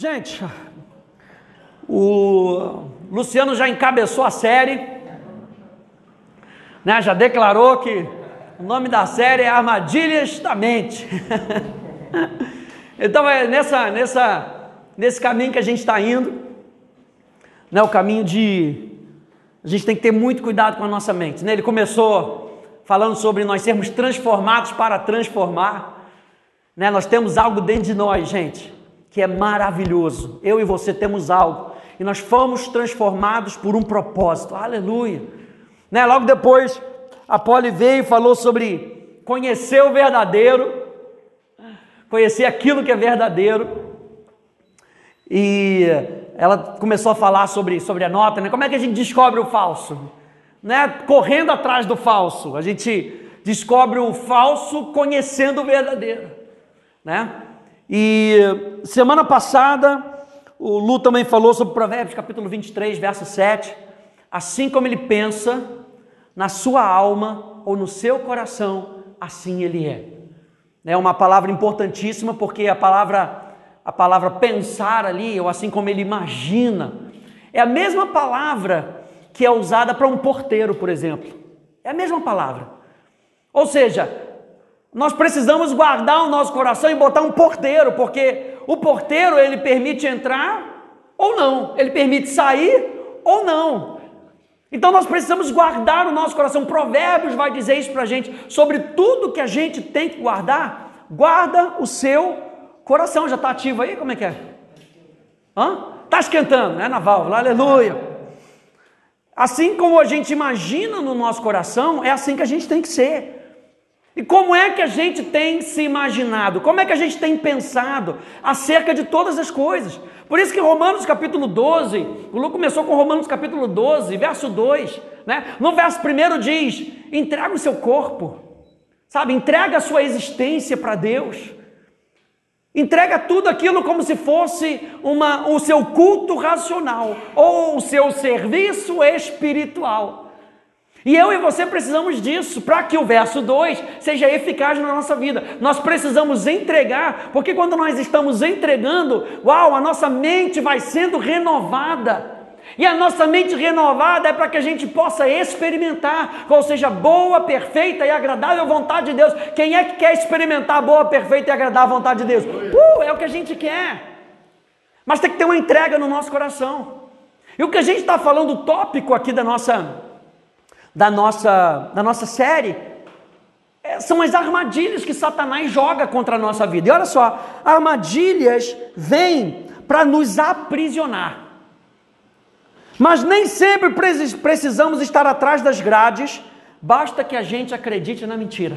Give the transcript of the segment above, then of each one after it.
Gente, o Luciano já encabeçou a série, né? já declarou que o nome da série é Armadilhas da Mente. então é nessa, nessa, nesse caminho que a gente está indo, né? o caminho de. A gente tem que ter muito cuidado com a nossa mente. Né? Ele começou falando sobre nós sermos transformados para transformar. Né? Nós temos algo dentro de nós, gente que é maravilhoso. Eu e você temos algo e nós fomos transformados por um propósito. Aleluia. Né? Logo depois, a Poli veio e falou sobre conhecer o verdadeiro, conhecer aquilo que é verdadeiro. E ela começou a falar sobre, sobre a nota, né? Como é que a gente descobre o falso? Né? Correndo atrás do falso. A gente descobre o falso conhecendo o verdadeiro, né? E semana passada, o Lu também falou sobre Provérbios capítulo 23, verso 7. Assim como ele pensa na sua alma ou no seu coração, assim ele é. É uma palavra importantíssima porque a palavra a palavra pensar ali, ou assim como ele imagina, é a mesma palavra que é usada para um porteiro, por exemplo. É a mesma palavra. Ou seja, nós precisamos guardar o nosso coração e botar um porteiro, porque o porteiro ele permite entrar ou não, ele permite sair ou não. Então nós precisamos guardar o nosso coração. Provérbios vai dizer isso para a gente sobre tudo que a gente tem que guardar. Guarda o seu coração. Já está ativo aí? Como é que é? Está esquentando, né? Na válvula, aleluia. Assim como a gente imagina no nosso coração, é assim que a gente tem que ser. E como é que a gente tem se imaginado? Como é que a gente tem pensado acerca de todas as coisas? Por isso que Romanos capítulo 12, o Lu começou com Romanos capítulo 12, verso 2, né? No verso 1 diz: entrega o seu corpo, sabe? Entrega a sua existência para Deus. Entrega tudo aquilo como se fosse uma, o seu culto racional ou o seu serviço espiritual. E eu e você precisamos disso para que o verso 2 seja eficaz na nossa vida. Nós precisamos entregar, porque quando nós estamos entregando, uau, a nossa mente vai sendo renovada. E a nossa mente renovada é para que a gente possa experimentar qual seja boa, perfeita e agradável vontade de Deus. Quem é que quer experimentar a boa, perfeita e agradável vontade de Deus? Uh, é o que a gente quer. Mas tem que ter uma entrega no nosso coração. E o que a gente está falando, o tópico aqui da nossa da nossa, da nossa série é, são as armadilhas que Satanás joga contra a nossa vida. E olha só, armadilhas vêm para nos aprisionar. Mas nem sempre precisamos estar atrás das grades, basta que a gente acredite na mentira.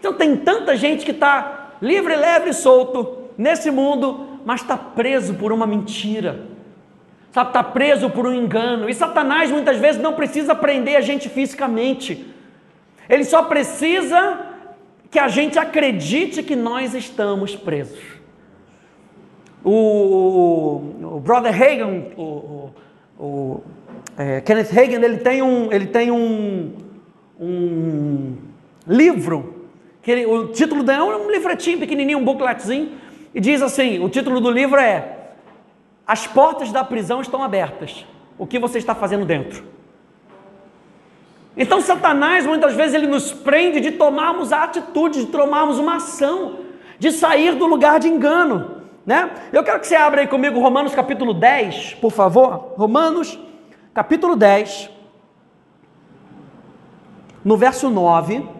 Então tem tanta gente que está livre, leve e solto nesse mundo, mas está preso por uma mentira sabe, está preso por um engano. E Satanás muitas vezes não precisa prender a gente fisicamente, ele só precisa que a gente acredite que nós estamos presos. O, o, Brother Hagen, o, o é, Kenneth Hagen, ele tem um, ele tem um, um livro, que ele, o título dele é um livretinho pequenininho, um bookletzinho, e diz assim, o título do livro é as portas da prisão estão abertas. O que você está fazendo dentro? Então, Satanás, muitas vezes, ele nos prende de tomarmos a atitude, de tomarmos uma ação, de sair do lugar de engano. Né? Eu quero que você abra aí comigo Romanos capítulo 10, por favor. Romanos capítulo 10, no verso 9.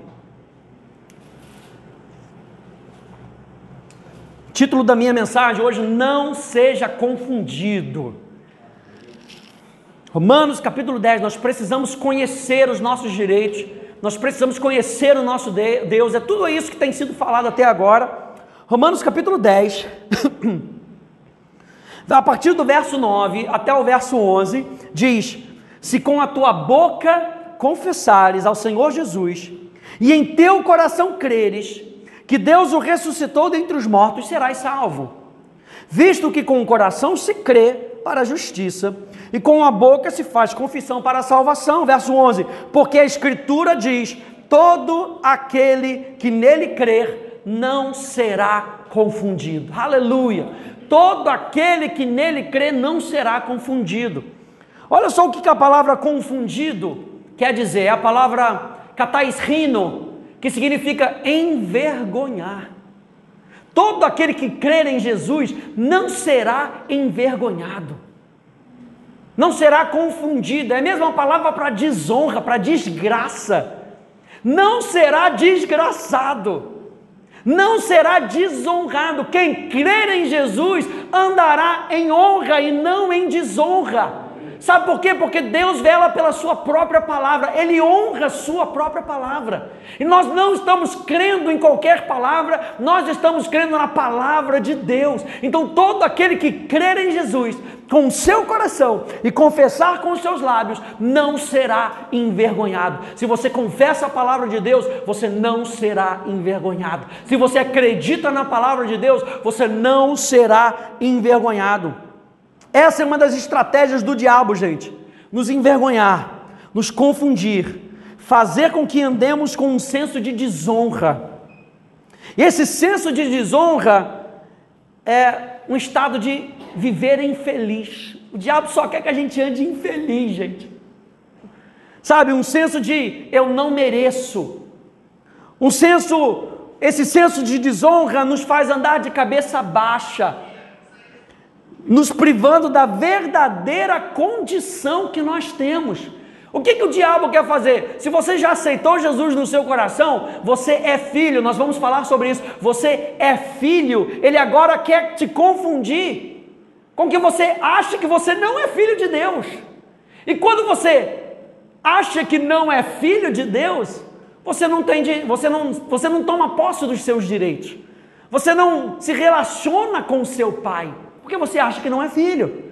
Título da minha mensagem hoje: Não seja confundido. Romanos capítulo 10, nós precisamos conhecer os nossos direitos, nós precisamos conhecer o nosso Deus, é tudo isso que tem sido falado até agora. Romanos capítulo 10, a partir do verso 9 até o verso 11, diz: Se com a tua boca confessares ao Senhor Jesus e em teu coração creres que Deus o ressuscitou dentre os mortos, serás salvo. Visto que com o coração se crê para a justiça e com a boca se faz confissão para a salvação. Verso 11: Porque a Escritura diz: todo aquele que nele crer não será confundido. Aleluia! todo aquele que nele crê não será confundido. Olha só o que a palavra confundido quer dizer, é a palavra kataisrino, que significa envergonhar. Todo aquele que crer em Jesus não será envergonhado, não será confundido, é a mesma palavra para desonra, para desgraça, não será desgraçado não será desonrado. Quem crer em Jesus andará em honra e não em desonra. Sabe por quê? Porque Deus vela pela Sua própria palavra, Ele honra a Sua própria palavra. E nós não estamos crendo em qualquer palavra, nós estamos crendo na palavra de Deus. Então, todo aquele que crer em Jesus com o seu coração e confessar com os seus lábios, não será envergonhado. Se você confessa a palavra de Deus, você não será envergonhado. Se você acredita na palavra de Deus, você não será envergonhado. Essa é uma das estratégias do diabo, gente. Nos envergonhar, nos confundir, fazer com que andemos com um senso de desonra. E esse senso de desonra é um estado de viver infeliz. O diabo só quer que a gente ande infeliz, gente. Sabe, um senso de eu não mereço. Um senso, esse senso de desonra nos faz andar de cabeça baixa nos privando da verdadeira condição que nós temos. O que, que o diabo quer fazer? Se você já aceitou Jesus no seu coração, você é filho, nós vamos falar sobre isso. Você é filho, ele agora quer te confundir com que você acha que você não é filho de Deus. E quando você acha que não é filho de Deus, você não tem, você não, você não toma posse dos seus direitos. Você não se relaciona com o seu pai porque você acha que não é filho.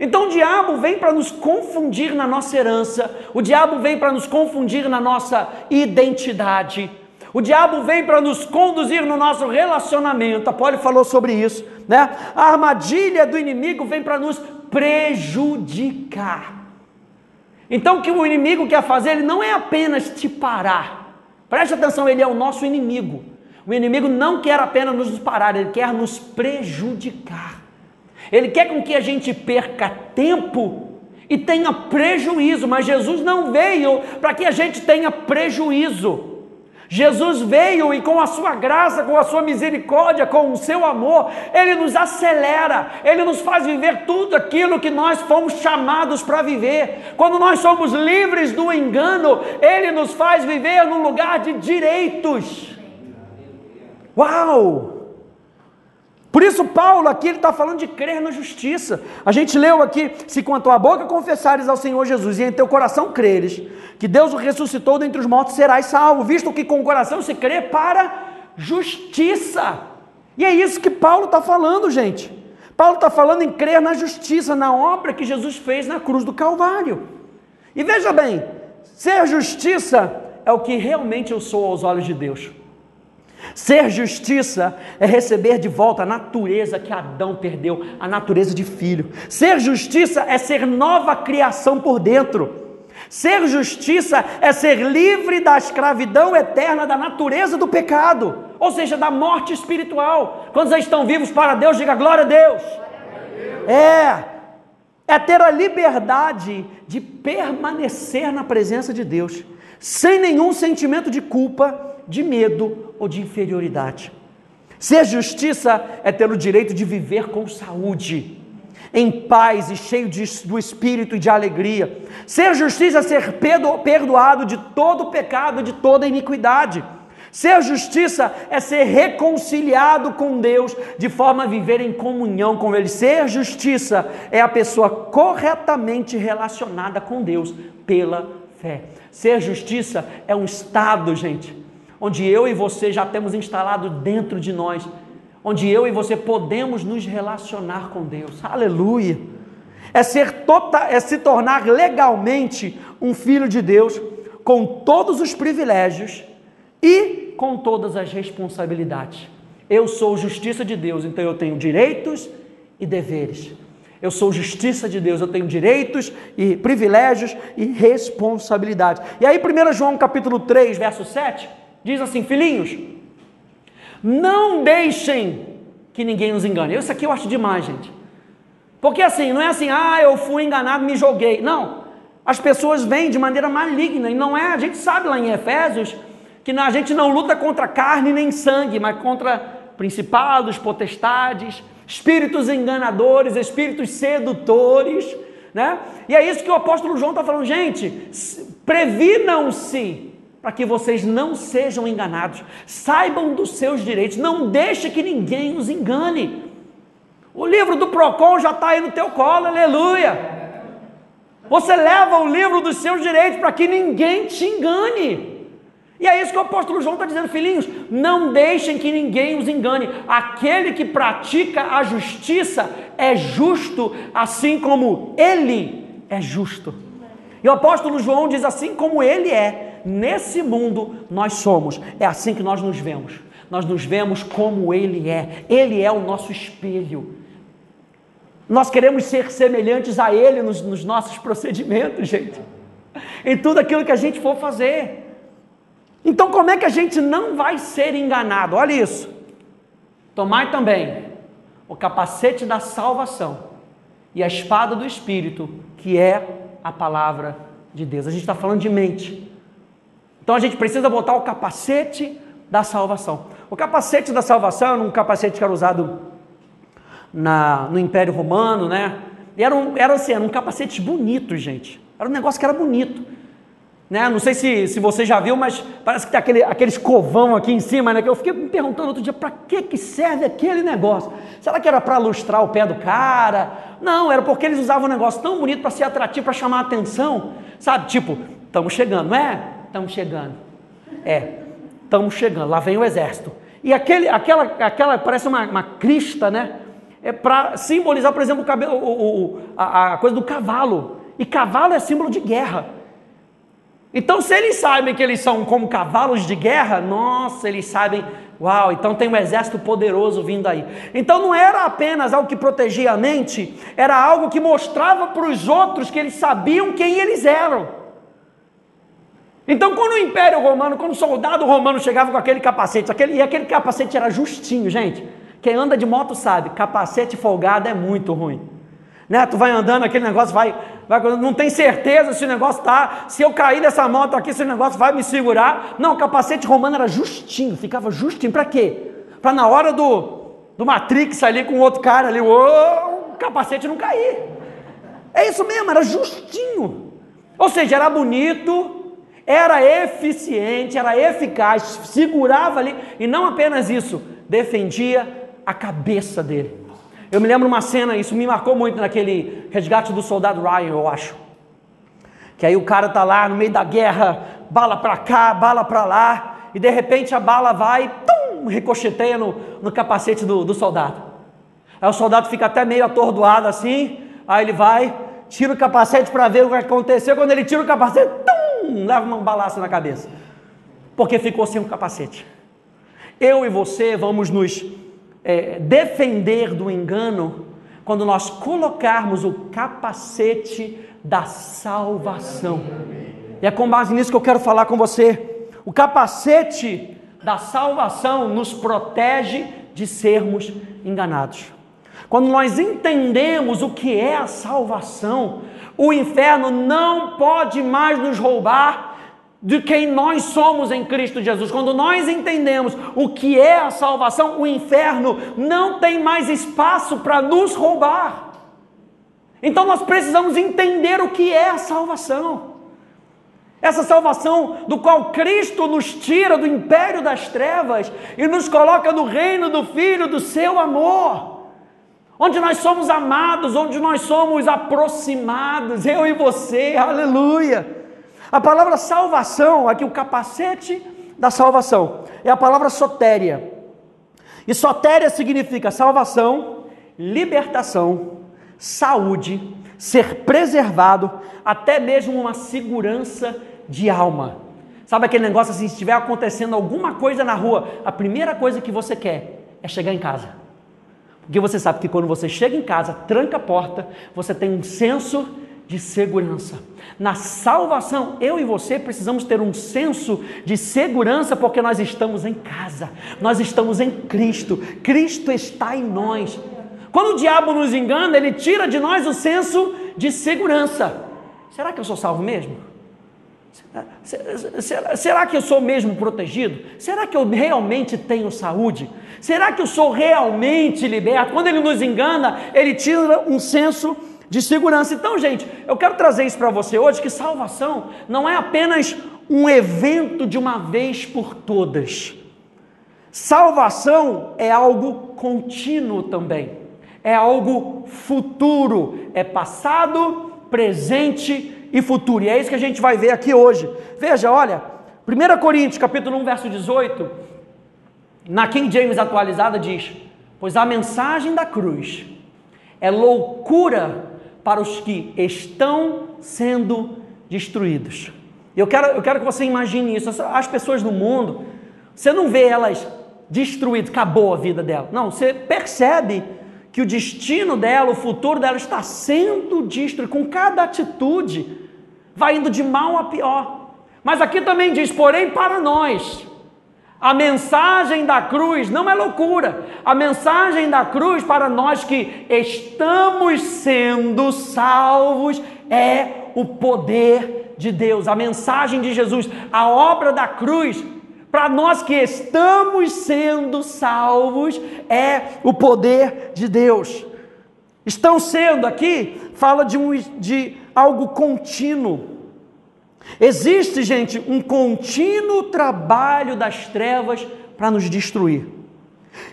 Então o diabo vem para nos confundir na nossa herança, o diabo vem para nos confundir na nossa identidade, o diabo vem para nos conduzir no nosso relacionamento. A Poli falou sobre isso, né? A armadilha do inimigo vem para nos prejudicar. Então o que o inimigo quer fazer, ele não é apenas te parar. Preste atenção, ele é o nosso inimigo. O inimigo não quer apenas nos parar, ele quer nos prejudicar. Ele quer com que a gente perca tempo e tenha prejuízo, mas Jesus não veio para que a gente tenha prejuízo. Jesus veio e com a sua graça, com a sua misericórdia, com o seu amor, ele nos acelera, ele nos faz viver tudo aquilo que nós fomos chamados para viver. Quando nós somos livres do engano, ele nos faz viver num lugar de direitos. Uau! Por isso, Paulo aqui ele está falando de crer na justiça. A gente leu aqui: se com a tua boca confessares ao Senhor Jesus e em teu coração creres que Deus o ressuscitou dentre os mortos, serás salvo, visto que com o coração se crê para justiça. E é isso que Paulo está falando, gente. Paulo está falando em crer na justiça, na obra que Jesus fez na cruz do Calvário. E veja bem, ser justiça é o que realmente eu sou aos olhos de Deus. Ser justiça é receber de volta a natureza que Adão perdeu, a natureza de filho. Ser justiça é ser nova criação por dentro. Ser justiça é ser livre da escravidão eterna da natureza do pecado, ou seja, da morte espiritual. Quando vocês estão vivos para Deus, diga glória a Deus. É, é ter a liberdade de permanecer na presença de Deus, sem nenhum sentimento de culpa de medo ou de inferioridade. Ser justiça é ter o direito de viver com saúde, em paz e cheio de, do espírito e de alegria. Ser justiça é ser perdoado de todo pecado, de toda iniquidade. Ser justiça é ser reconciliado com Deus de forma a viver em comunhão com Ele. Ser justiça é a pessoa corretamente relacionada com Deus pela fé. Ser justiça é um estado, gente, onde eu e você já temos instalado dentro de nós, onde eu e você podemos nos relacionar com Deus. Aleluia! É ser total, é se tornar legalmente um filho de Deus, com todos os privilégios e com todas as responsabilidades. Eu sou justiça de Deus, então eu tenho direitos e deveres. Eu sou justiça de Deus, eu tenho direitos e privilégios e responsabilidades. E aí, 1 João capítulo 3, verso 7, Diz assim: Filhinhos, não deixem que ninguém nos engane. Isso aqui eu acho demais, gente. Porque assim, não é assim, ah, eu fui enganado, me joguei. Não. As pessoas vêm de maneira maligna, e não é, a gente sabe lá em Efésios que a gente não luta contra carne nem sangue, mas contra principados, potestades, espíritos enganadores, espíritos sedutores, né? E é isso que o apóstolo João está falando, gente, previnam-se para que vocês não sejam enganados, saibam dos seus direitos, não deixe que ninguém os engane. O livro do Procon já está aí no teu colo, aleluia. Você leva o livro dos seus direitos para que ninguém te engane. E é isso que o apóstolo João está dizendo, filhinhos, não deixem que ninguém os engane. Aquele que pratica a justiça é justo, assim como ele é justo. E o apóstolo João diz assim como ele é, nesse mundo nós somos. É assim que nós nos vemos. Nós nos vemos como ele é. Ele é o nosso espelho. Nós queremos ser semelhantes a Ele nos, nos nossos procedimentos, gente, em tudo aquilo que a gente for fazer. Então, como é que a gente não vai ser enganado? Olha isso. Tomai também o capacete da salvação e a espada do Espírito, que é a palavra de Deus. A gente está falando de mente. Então a gente precisa botar o capacete da salvação. O capacete da salvação era um capacete que era usado na, no Império Romano, né? E era, um, era assim, era um capacete bonito, gente. Era um negócio que era bonito. Né? Não sei se, se você já viu, mas parece que tem aquele, aquele escovão aqui em cima, né? Que eu fiquei me perguntando outro dia, para que, que serve aquele negócio? Será que era para lustrar o pé do cara? Não, era porque eles usavam um negócio tão bonito para ser atrativo, para chamar a atenção. Sabe, tipo, estamos chegando, não é? Estamos chegando. É, estamos chegando, lá vem o exército. E aquele, aquela, aquela parece uma, uma crista, né? é para simbolizar, por exemplo, o cabelo, o, o, a, a coisa do cavalo. E cavalo é símbolo de guerra. Então, se eles sabem que eles são como cavalos de guerra, nossa, eles sabem, uau, então tem um exército poderoso vindo aí. Então, não era apenas algo que protegia a mente, era algo que mostrava para os outros que eles sabiam quem eles eram. Então, quando o Império Romano, quando o soldado romano chegava com aquele capacete, aquele, e aquele capacete era justinho, gente. Quem anda de moto sabe, capacete folgado é muito ruim. Né? Tu vai andando, aquele negócio vai, vai não tem certeza se o negócio tá, se eu cair dessa moto aqui, se o negócio vai me segurar. Não, o capacete romano era justinho, ficava justinho. Para quê? Para na hora do, do Matrix ali com outro cara ali, o capacete não cair. É isso mesmo, era justinho. Ou seja, era bonito, era eficiente, era eficaz, segurava ali, e não apenas isso, defendia a cabeça dele. Eu me lembro uma cena, isso me marcou muito naquele resgate do soldado Ryan, eu acho. Que aí o cara tá lá no meio da guerra, bala para cá, bala para lá, e de repente a bala vai, tum, ricocheteia no, no capacete do, do soldado. Aí o soldado fica até meio atordoado assim, aí ele vai, tira o capacete para ver o que aconteceu. Quando ele tira o capacete, tum, leva uma balaça na cabeça, porque ficou sem o capacete. Eu e você vamos nos é, defender do engano quando nós colocarmos o capacete da salvação. E é com base nisso que eu quero falar com você. O capacete da salvação nos protege de sermos enganados. Quando nós entendemos o que é a salvação, o inferno não pode mais nos roubar de quem nós somos em Cristo Jesus. Quando nós entendemos o que é a salvação, o inferno não tem mais espaço para nos roubar. Então nós precisamos entender o que é a salvação. Essa salvação do qual Cristo nos tira do império das trevas e nos coloca no reino do Filho do seu amor. Onde nós somos amados, onde nós somos aproximados, eu e você, aleluia. A palavra salvação, aqui o capacete da salvação, é a palavra sotéria. E sotéria significa salvação, libertação, saúde, ser preservado, até mesmo uma segurança de alma. Sabe aquele negócio assim, se estiver acontecendo alguma coisa na rua, a primeira coisa que você quer é chegar em casa. Porque você sabe que quando você chega em casa, tranca a porta, você tem um senso de segurança. Na salvação, eu e você precisamos ter um senso de segurança porque nós estamos em casa, nós estamos em Cristo, Cristo está em nós. Quando o diabo nos engana, ele tira de nós o senso de segurança. Será que eu sou salvo mesmo? Será que eu sou mesmo protegido? Será que eu realmente tenho saúde? Será que eu sou realmente liberto? Quando ele nos engana, ele tira um senso de segurança. Então, gente, eu quero trazer isso para você hoje: que salvação não é apenas um evento de uma vez por todas. Salvação é algo contínuo também, é algo futuro, é passado, presente e futuro. E é isso que a gente vai ver aqui hoje. Veja, olha, 1 Coríntios, capítulo 1, verso 18, na King James atualizada diz: "Pois a mensagem da cruz é loucura para os que estão sendo destruídos." Eu quero, eu quero que você imagine isso. As pessoas do mundo, você não vê elas destruídas, acabou a vida dela. Não, você percebe que o destino dela, o futuro dela está sendo destruído com cada atitude, vai indo de mal a pior. Mas aqui também diz: porém, para nós, a mensagem da cruz não é loucura. A mensagem da cruz para nós que estamos sendo salvos é o poder de Deus. A mensagem de Jesus, a obra da cruz para nós que estamos sendo salvos, é o poder de Deus. Estão sendo aqui, fala de, um, de algo contínuo. Existe, gente, um contínuo trabalho das trevas para nos destruir,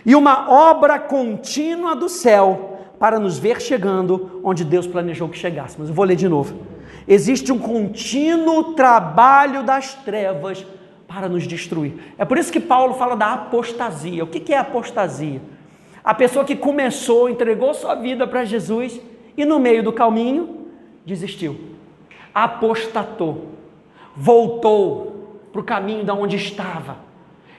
e uma obra contínua do céu para nos ver chegando onde Deus planejou que chegássemos. Eu vou ler de novo. Existe um contínuo trabalho das trevas para nos destruir. É por isso que Paulo fala da apostasia. O que é apostasia? A pessoa que começou, entregou sua vida para Jesus e no meio do caminho desistiu, apostatou, voltou para o caminho da onde estava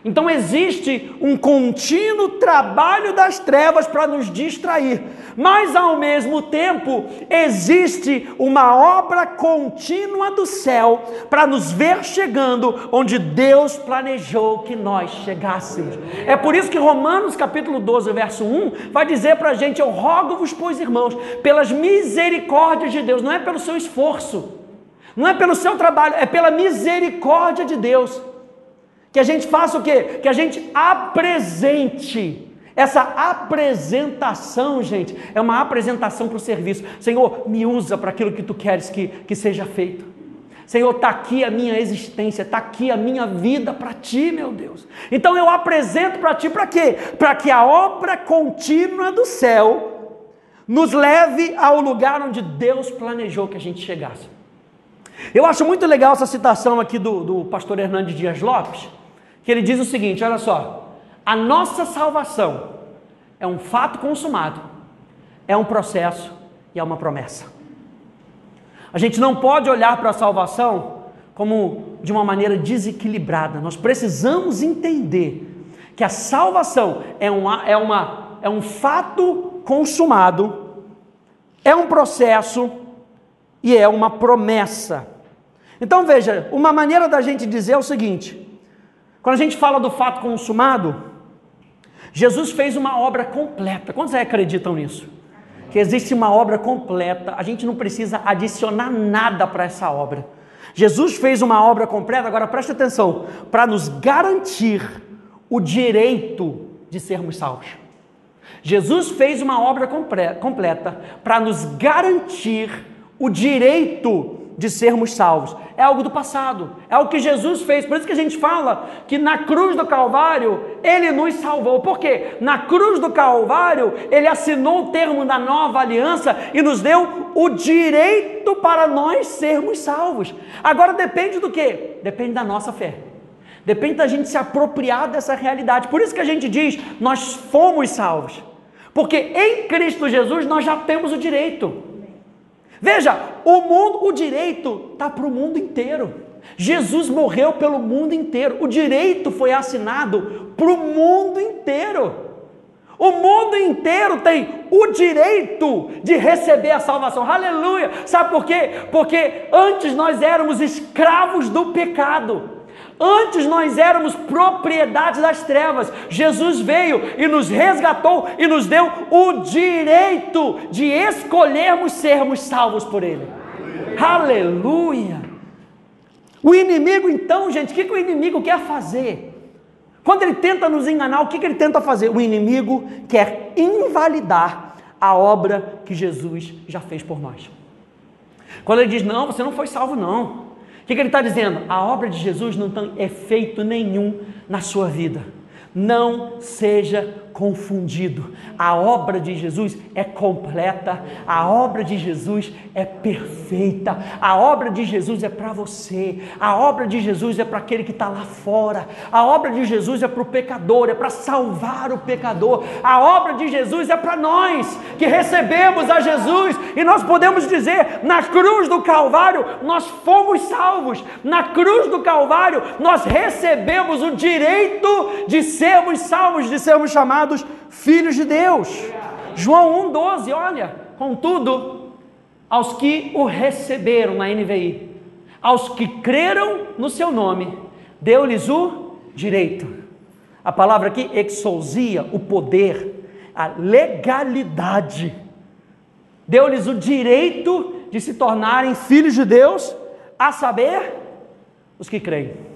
então existe um contínuo trabalho das trevas para nos distrair, mas ao mesmo tempo existe uma obra contínua do céu para nos ver chegando onde Deus planejou que nós chegássemos. É por isso que Romanos capítulo 12, verso 1 vai dizer para a gente: Eu rogo-vos, pois irmãos, pelas misericórdias de Deus, não é pelo seu esforço, não é pelo seu trabalho, é pela misericórdia de Deus que a gente faça o quê? Que a gente apresente. Essa apresentação, gente, é uma apresentação para o serviço. Senhor, me usa para aquilo que tu queres que, que seja feito. Senhor, está aqui a minha existência, está aqui a minha vida para ti, meu Deus. Então eu apresento para ti para quê? Para que a obra contínua do céu nos leve ao lugar onde Deus planejou que a gente chegasse. Eu acho muito legal essa citação aqui do, do pastor Hernandes Dias Lopes, que ele diz o seguinte: olha só, a nossa salvação é um fato consumado, é um processo e é uma promessa. A gente não pode olhar para a salvação como de uma maneira desequilibrada. Nós precisamos entender que a salvação é, uma, é, uma, é um fato consumado, é um processo e é uma promessa. Então veja, uma maneira da gente dizer é o seguinte: quando a gente fala do fato consumado, Jesus fez uma obra completa. Quantos acreditam nisso? Que existe uma obra completa, a gente não precisa adicionar nada para essa obra. Jesus fez uma obra completa, agora preste atenção, para nos garantir o direito de sermos salvos. Jesus fez uma obra completa para nos garantir o direito de sermos salvos. É algo do passado, é o que Jesus fez. Por isso que a gente fala que na cruz do Calvário ele nos salvou. Por quê? Na cruz do Calvário ele assinou o termo da nova aliança e nos deu o direito para nós sermos salvos. Agora depende do que? Depende da nossa fé. Depende da gente se apropriar dessa realidade. Por isso que a gente diz: nós fomos salvos. Porque em Cristo Jesus nós já temos o direito. Veja, o mundo, o direito está para o mundo inteiro. Jesus morreu pelo mundo inteiro. O direito foi assinado para o mundo inteiro. O mundo inteiro tem o direito de receber a salvação. Aleluia! Sabe por quê? Porque antes nós éramos escravos do pecado. Antes nós éramos propriedade das trevas. Jesus veio e nos resgatou e nos deu o direito de escolhermos sermos salvos por Ele. Aleluia! O inimigo, então, gente, o que, que o inimigo quer fazer? Quando ele tenta nos enganar, o que, que ele tenta fazer? O inimigo quer invalidar a obra que Jesus já fez por nós. Quando ele diz, não, você não foi salvo, não. Que, que ele está dizendo? A obra de Jesus não tem efeito nenhum na sua vida. Não seja confundido. A obra de Jesus é completa, a obra de Jesus é perfeita, a obra de Jesus é para você, a obra de Jesus é para aquele que está lá fora, a obra de Jesus é para o pecador, é para salvar o pecador, a obra de Jesus é para nós que recebemos a Jesus e nós podemos dizer: na cruz do Calvário nós fomos salvos, na cruz do Calvário nós recebemos o direito de sermos salvos, de sermos chamados chamados filhos de Deus. João 1,12, olha, contudo, aos que o receberam na NVI, aos que creram no seu nome, deu-lhes o direito. A palavra aqui, exousia, o poder, a legalidade. Deu-lhes o direito de se tornarem filhos de Deus, a saber, os que creem.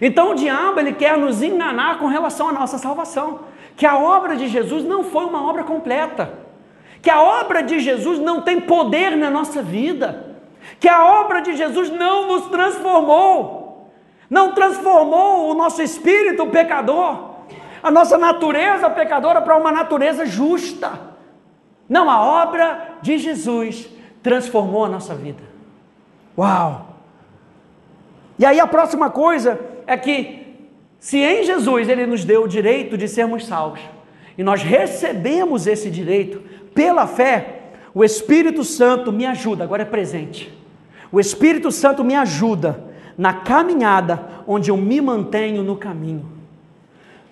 Então o diabo ele quer nos enganar com relação à nossa salvação, que a obra de Jesus não foi uma obra completa, que a obra de Jesus não tem poder na nossa vida, que a obra de Jesus não nos transformou, não transformou o nosso espírito pecador, a nossa natureza pecadora para uma natureza justa. Não, a obra de Jesus transformou a nossa vida. Uau! E aí a próxima coisa é que, se em Jesus Ele nos deu o direito de sermos salvos, e nós recebemos esse direito pela fé, o Espírito Santo me ajuda, agora é presente. O Espírito Santo me ajuda na caminhada onde eu me mantenho no caminho.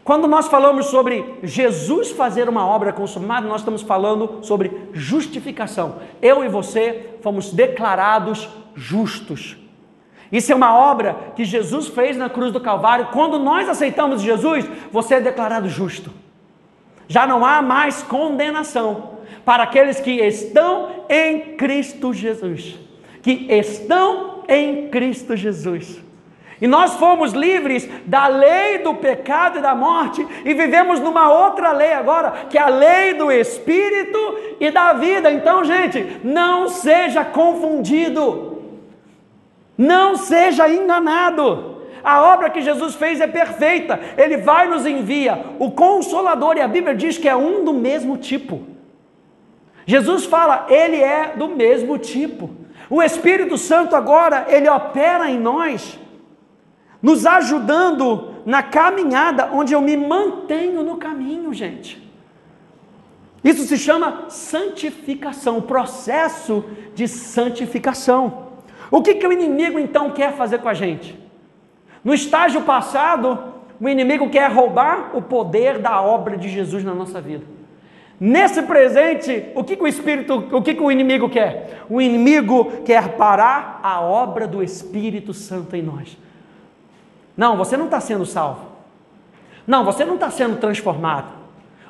Quando nós falamos sobre Jesus fazer uma obra consumada, nós estamos falando sobre justificação. Eu e você fomos declarados justos. Isso é uma obra que Jesus fez na cruz do Calvário. Quando nós aceitamos Jesus, você é declarado justo. Já não há mais condenação para aqueles que estão em Cristo Jesus. Que estão em Cristo Jesus. E nós fomos livres da lei do pecado e da morte e vivemos numa outra lei agora, que é a lei do espírito e da vida. Então, gente, não seja confundido. Não seja enganado. A obra que Jesus fez é perfeita. Ele vai nos envia o consolador e a Bíblia diz que é um do mesmo tipo. Jesus fala, ele é do mesmo tipo. O Espírito Santo agora, ele opera em nós, nos ajudando na caminhada onde eu me mantenho no caminho, gente. Isso se chama santificação, processo de santificação. O que, que o inimigo então quer fazer com a gente? No estágio passado, o inimigo quer roubar o poder da obra de Jesus na nossa vida. Nesse presente, o que, que o Espírito, o que, que o inimigo quer? O inimigo quer parar a obra do Espírito Santo em nós. Não, você não está sendo salvo. Não, você não está sendo transformado.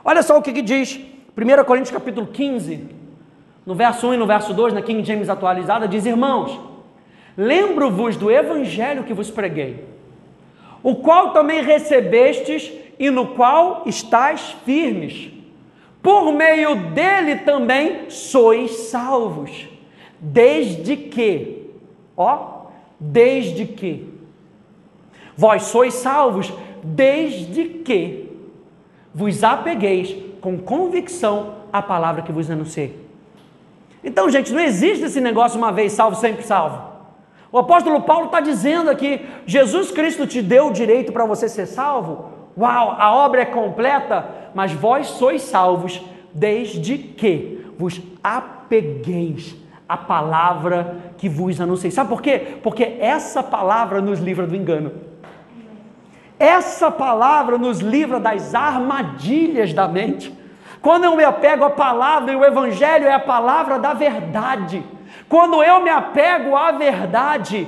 Olha só o que, que diz 1 Coríntios capítulo 15, no verso 1 e no verso 2, na King James atualizada, diz: Irmãos, Lembro-vos do evangelho que vos preguei, o qual também recebestes e no qual estáis firmes. Por meio dele também sois salvos, desde que, ó, desde que, vós sois salvos, desde que vos apegueis com convicção à palavra que vos anunciei. Então, gente, não existe esse negócio uma vez salvo, sempre salvo. O apóstolo Paulo está dizendo aqui: Jesus Cristo te deu o direito para você ser salvo. Uau, a obra é completa, mas vós sois salvos desde que vos apegueis à palavra que vos anunciei. Sabe por quê? Porque essa palavra nos livra do engano. Essa palavra nos livra das armadilhas da mente. Quando eu me apego à palavra, e o Evangelho é a palavra da verdade. Quando eu me apego à verdade,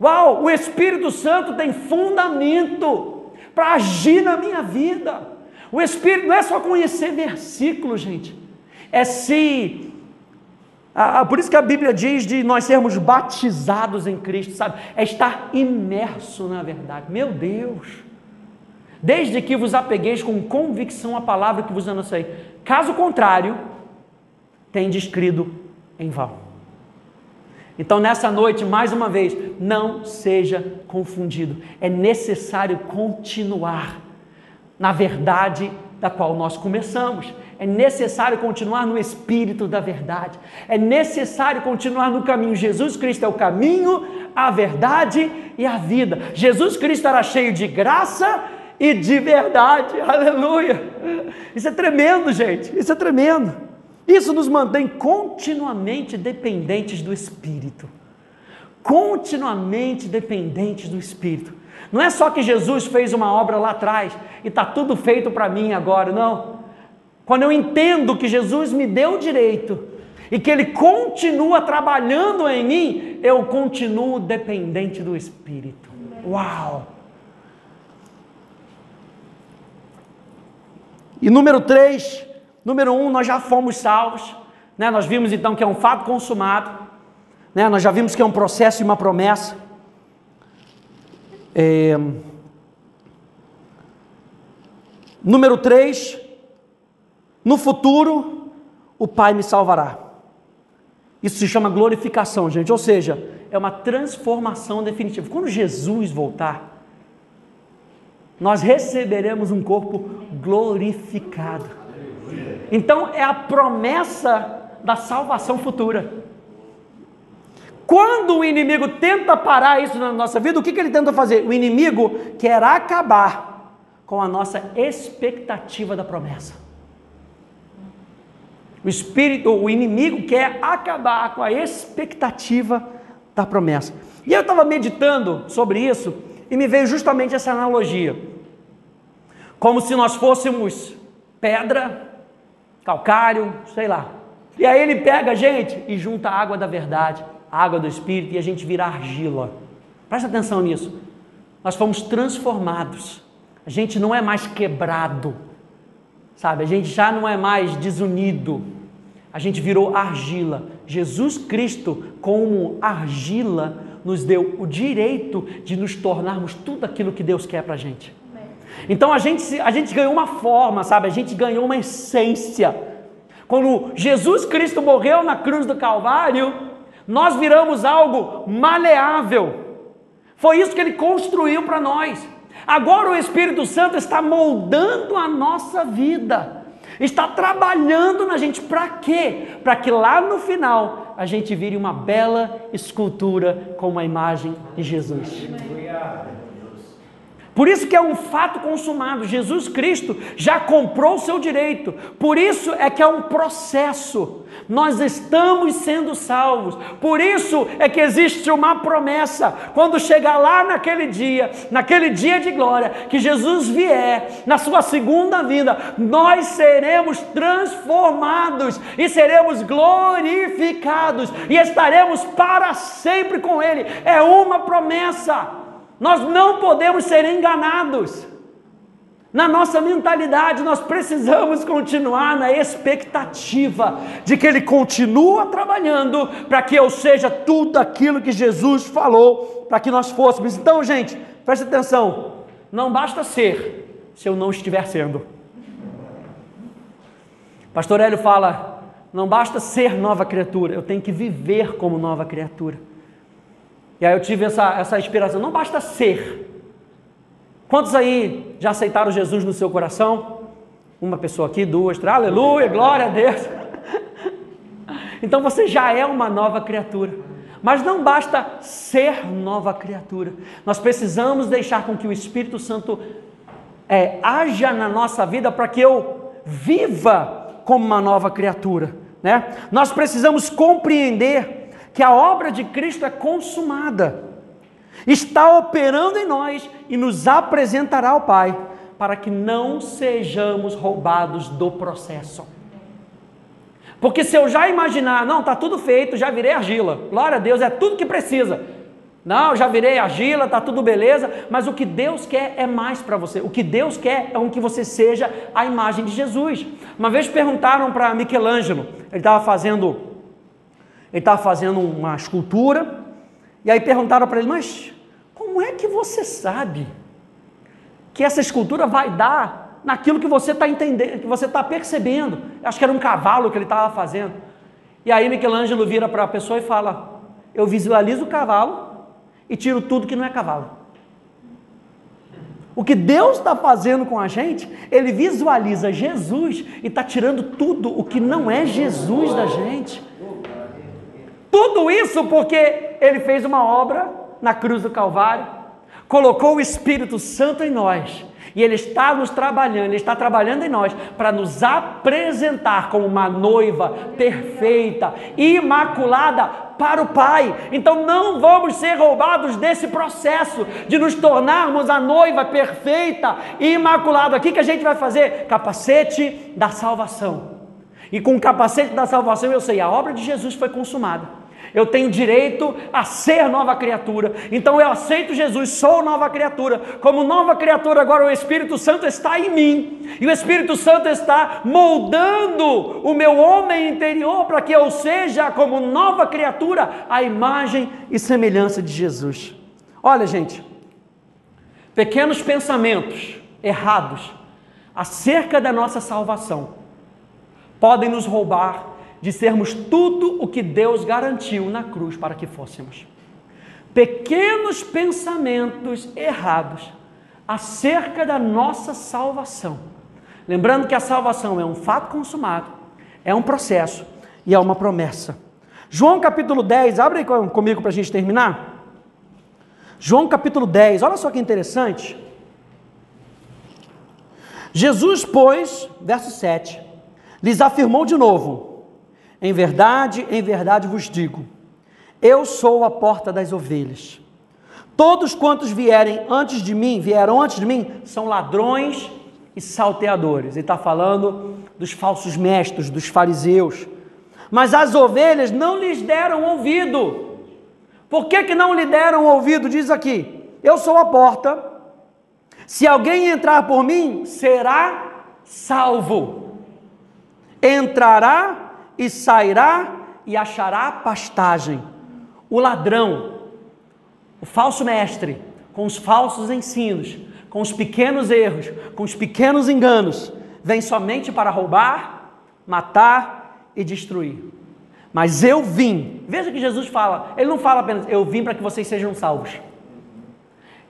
uau, o Espírito Santo tem fundamento para agir na minha vida. O Espírito não é só conhecer versículos, gente, é se. Ah, por isso que a Bíblia diz de nós sermos batizados em Cristo, sabe? É estar imerso na verdade. Meu Deus! desde que vos apegueis com convicção à palavra que vos anunciei. Caso contrário, tem descrido em vão. Então, nessa noite, mais uma vez, não seja confundido. É necessário continuar na verdade da qual nós começamos. É necessário continuar no espírito da verdade. É necessário continuar no caminho. Jesus Cristo é o caminho, a verdade e a vida. Jesus Cristo era cheio de graça e de verdade. Aleluia! Isso é tremendo, gente. Isso é tremendo. Isso nos mantém continuamente dependentes do Espírito. Continuamente dependentes do Espírito. Não é só que Jesus fez uma obra lá atrás e está tudo feito para mim agora, não. Quando eu entendo que Jesus me deu o direito e que Ele continua trabalhando em mim, eu continuo dependente do Espírito. Uau! E número três, número um, nós já fomos salvos, né? nós vimos então que é um fato consumado, né? nós já vimos que é um processo e uma promessa. É... Número três, no futuro o Pai me salvará. Isso se chama glorificação, gente, ou seja, é uma transformação definitiva. Quando Jesus voltar, nós receberemos um corpo glorificado. Então é a promessa da salvação futura. Quando o inimigo tenta parar isso na nossa vida, o que, que ele tenta fazer? O inimigo quer acabar com a nossa expectativa da promessa. O espírito, o inimigo quer acabar com a expectativa da promessa. E eu estava meditando sobre isso e me veio justamente essa analogia como se nós fôssemos pedra, calcário, sei lá. E aí ele pega a gente e junta a água da verdade, a água do Espírito, e a gente vira argila. Presta atenção nisso. Nós fomos transformados. A gente não é mais quebrado, sabe? A gente já não é mais desunido. A gente virou argila. Jesus Cristo, como argila, nos deu o direito de nos tornarmos tudo aquilo que Deus quer para a gente. Então a gente, a gente ganhou uma forma, sabe? A gente ganhou uma essência. Quando Jesus Cristo morreu na cruz do Calvário, nós viramos algo maleável. Foi isso que ele construiu para nós. Agora o Espírito Santo está moldando a nossa vida, está trabalhando na gente para quê? Para que lá no final a gente vire uma bela escultura com uma imagem de Jesus. Por isso que é um fato consumado. Jesus Cristo já comprou o seu direito. Por isso é que é um processo. Nós estamos sendo salvos. Por isso é que existe uma promessa. Quando chegar lá naquele dia, naquele dia de glória, que Jesus vier, na sua segunda vinda, nós seremos transformados e seremos glorificados e estaremos para sempre com Ele. É uma promessa. Nós não podemos ser enganados. Na nossa mentalidade, nós precisamos continuar na expectativa de que Ele continua trabalhando para que eu seja tudo aquilo que Jesus falou para que nós fôssemos. Então, gente, preste atenção: não basta ser se eu não estiver sendo. Pastor Hélio fala: não basta ser nova criatura, eu tenho que viver como nova criatura. E aí eu tive essa, essa inspiração. Não basta ser. Quantos aí já aceitaram Jesus no seu coração? Uma pessoa aqui, duas, três. Aleluia, glória a Deus. Então você já é uma nova criatura. Mas não basta ser nova criatura. Nós precisamos deixar com que o Espírito Santo é, haja na nossa vida para que eu viva como uma nova criatura. Né? Nós precisamos compreender que a obra de Cristo é consumada. está operando em nós e nos apresentará ao Pai, para que não sejamos roubados do processo. Porque se eu já imaginar, não, está tudo feito, já virei argila, glória a Deus, é tudo que precisa. Não, já virei argila, está tudo beleza, mas o que Deus quer é mais para você. O que Deus quer é um que você seja a imagem de Jesus. Uma vez perguntaram para Michelangelo, ele estava fazendo, ele estava fazendo uma escultura, e aí perguntaram para ele, mas como é que você sabe que essa escultura vai dar naquilo que você está entendendo, que você está percebendo? Acho que era um cavalo que ele estava fazendo. E aí Michelangelo vira para a pessoa e fala: Eu visualizo o cavalo e tiro tudo que não é cavalo. O que Deus está fazendo com a gente, Ele visualiza Jesus e está tirando tudo o que não é Jesus da gente. Tudo isso porque Ele fez uma obra na cruz do Calvário, colocou o Espírito Santo em nós e Ele está nos trabalhando, Ele está trabalhando em nós para nos apresentar como uma noiva perfeita, imaculada para o Pai. Então não vamos ser roubados desse processo de nos tornarmos a noiva perfeita imaculada. O que, que a gente vai fazer? Capacete da salvação. E com o capacete da salvação eu sei, a obra de Jesus foi consumada eu tenho direito a ser nova criatura. Então eu aceito Jesus, sou nova criatura. Como nova criatura, agora o Espírito Santo está em mim. E o Espírito Santo está moldando o meu homem interior para que eu seja, como nova criatura, a imagem e semelhança de Jesus. Olha, gente, pequenos pensamentos errados acerca da nossa salvação podem nos roubar de sermos tudo o que Deus garantiu na cruz para que fôssemos. Pequenos pensamentos errados acerca da nossa salvação. Lembrando que a salvação é um fato consumado, é um processo e é uma promessa. João capítulo 10, abre comigo para a gente terminar. João capítulo 10, olha só que interessante. Jesus, pois, verso 7, lhes afirmou de novo: em verdade, em verdade vos digo: eu sou a porta das ovelhas. Todos quantos vierem antes de mim, vieram antes de mim, são ladrões e salteadores. Ele está falando dos falsos mestres, dos fariseus. Mas as ovelhas não lhes deram ouvido. Por que, que não lhe deram ouvido? Diz aqui: Eu sou a porta. Se alguém entrar por mim, será salvo. Entrará e sairá e achará pastagem. O ladrão, o falso mestre, com os falsos ensinos, com os pequenos erros, com os pequenos enganos, vem somente para roubar, matar e destruir. Mas eu vim, veja que Jesus fala, ele não fala apenas, eu vim para que vocês sejam salvos.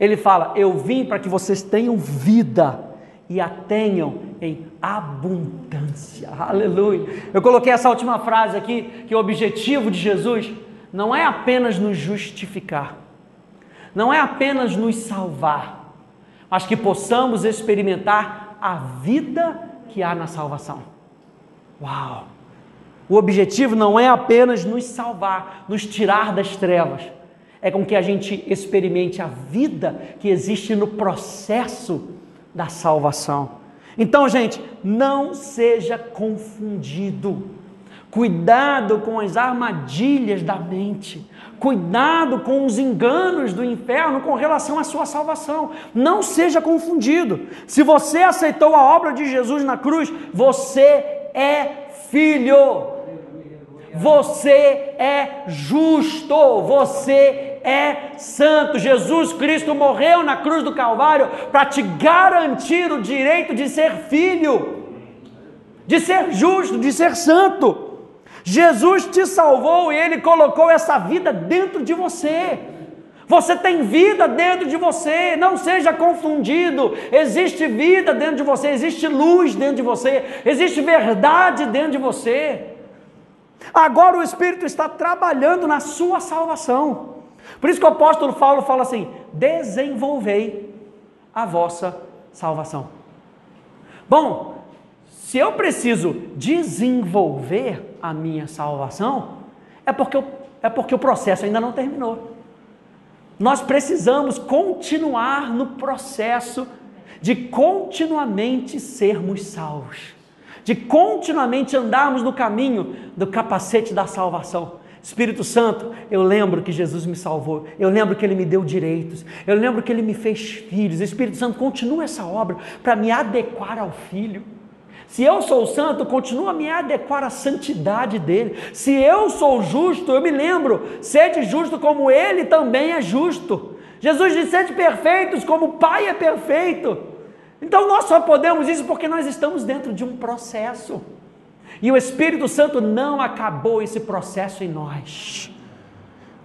Ele fala, eu vim para que vocês tenham vida e a tenham em abundância. Aleluia. Eu coloquei essa última frase aqui, que o objetivo de Jesus não é apenas nos justificar, não é apenas nos salvar, mas que possamos experimentar a vida que há na salvação. Uau! O objetivo não é apenas nos salvar, nos tirar das trevas, é com que a gente experimente a vida que existe no processo da salvação. Então, gente, não seja confundido. Cuidado com as armadilhas da mente. Cuidado com os enganos do inferno com relação à sua salvação. Não seja confundido. Se você aceitou a obra de Jesus na cruz, você é filho. Você é justo. Você é santo. Jesus Cristo morreu na cruz do Calvário para te garantir o direito de ser filho, de ser justo, de ser santo. Jesus te salvou e ele colocou essa vida dentro de você. Você tem vida dentro de você, não seja confundido. Existe vida dentro de você, existe luz dentro de você, existe verdade dentro de você. Agora o Espírito está trabalhando na sua salvação. Por isso que o apóstolo Paulo fala assim: desenvolvei a vossa salvação. Bom, se eu preciso desenvolver a minha salvação, é porque, eu, é porque o processo ainda não terminou. Nós precisamos continuar no processo de continuamente sermos salvos, de continuamente andarmos no caminho do capacete da salvação. Espírito Santo, eu lembro que Jesus me salvou, eu lembro que Ele me deu direitos, eu lembro que Ele me fez filhos. Espírito Santo, continua essa obra para me adequar ao Filho. Se eu sou santo, continua a me adequar à santidade dele. Se eu sou justo, eu me lembro, sede justo como ele também é justo. Jesus disse: sede perfeitos como o Pai é perfeito. Então nós só podemos isso porque nós estamos dentro de um processo. E o Espírito Santo não acabou esse processo em nós.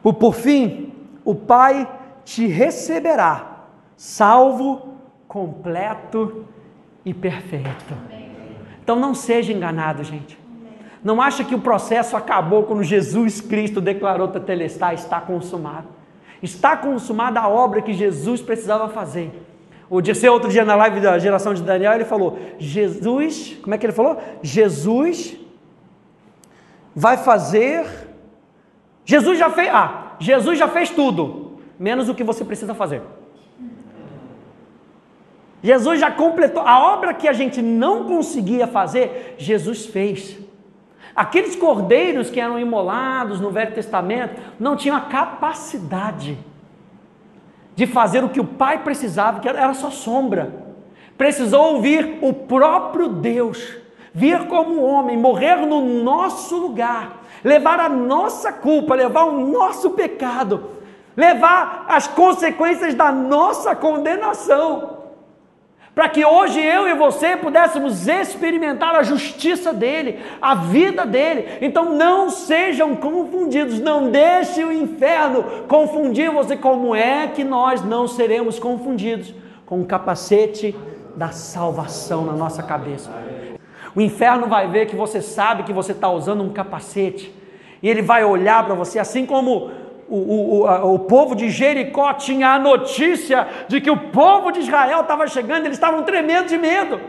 Por, por fim, o Pai te receberá, salvo, completo e perfeito. Então não seja enganado, gente. Não acha que o processo acabou quando Jesus Cristo declarou Tetelestai, está consumado. Está consumada a obra que Jesus precisava fazer. O dia, outro dia na live da geração de Daniel, ele falou: Jesus, como é que ele falou? Jesus vai fazer. Jesus já fez. Ah, Jesus já fez tudo, menos o que você precisa fazer. Jesus já completou a obra que a gente não conseguia fazer, Jesus fez. Aqueles cordeiros que eram imolados no Velho Testamento não tinham a capacidade de fazer o que o Pai precisava, que era só sombra. Precisou ouvir o próprio Deus vir como homem, morrer no nosso lugar, levar a nossa culpa, levar o nosso pecado, levar as consequências da nossa condenação para que hoje eu e você pudéssemos experimentar a justiça dele, a vida dele. Então não sejam confundidos, não deixe o inferno confundir você. Como é que nós não seremos confundidos com o capacete da salvação na nossa cabeça? O inferno vai ver que você sabe que você está usando um capacete e ele vai olhar para você assim como o, o, o, povo de Jericó tinha a notícia de que o povo de Israel estava chegando, eles estavam tremendo de medo,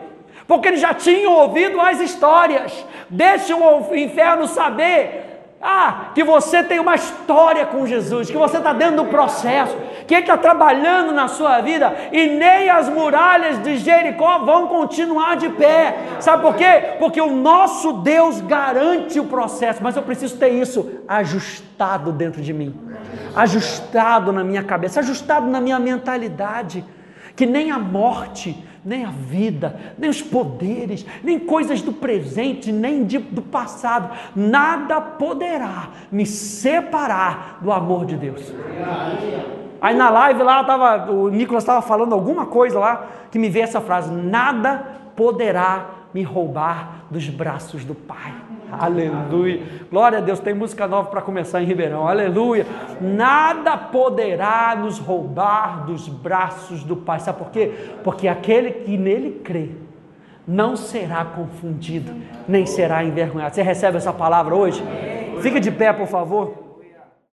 porque eles já tinham ouvido as histórias. Deixe o inferno saber ah, que você tem uma história com Jesus, que você está dentro do processo, que está trabalhando na sua vida e nem as muralhas de Jericó vão continuar de pé. Sabe por quê? Porque o nosso Deus garante o processo, mas eu preciso ter isso ajustado dentro de mim, ajustado na minha cabeça, ajustado na minha mentalidade, que nem a morte nem a vida, nem os poderes, nem coisas do presente, nem de, do passado, nada poderá me separar do amor de Deus. Aí na live lá tava, o Nicolas estava falando alguma coisa lá que me veio essa frase: nada poderá me roubar dos braços do Pai. Aleluia. Glória a Deus. Tem música nova para começar em Ribeirão. Aleluia. Nada poderá nos roubar dos braços do Pai. Sabe por quê? Porque aquele que nele crê não será confundido, nem será envergonhado. Você recebe essa palavra hoje? Fica de pé, por favor.